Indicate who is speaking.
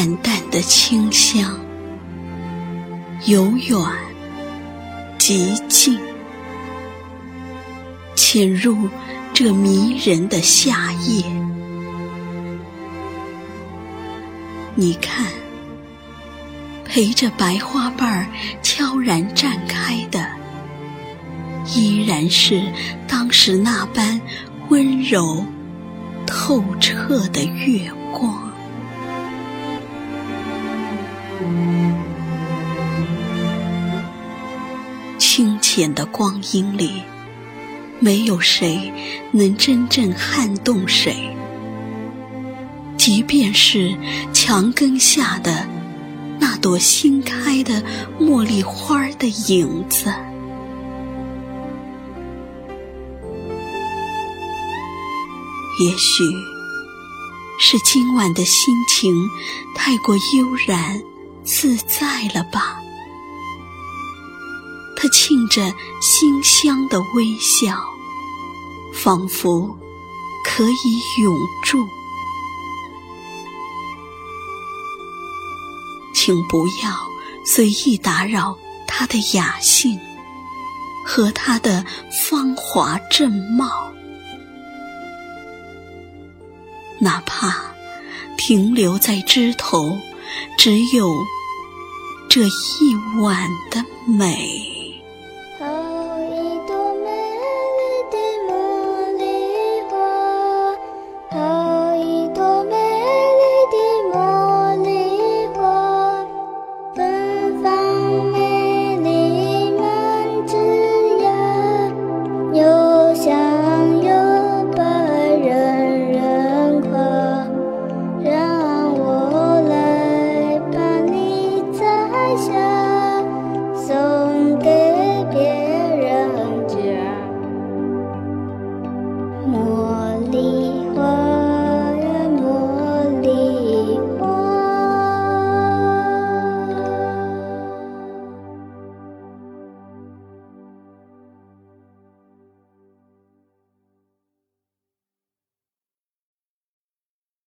Speaker 1: 淡淡的清香，由远及近，潜入这迷人的夏夜。你看，陪着白花瓣儿悄然绽开的，依然是当时那般温柔透彻的月光。清浅的光阴里，没有谁能真正撼动谁。即便是墙根下的那朵新开的茉莉花的影子，也许是今晚的心情太过悠然自在了吧。他沁着馨香的微笑，仿佛可以永驻。请不要随意打扰他的雅兴和他的芳华正茂，哪怕停留在枝头，只有这一晚的美。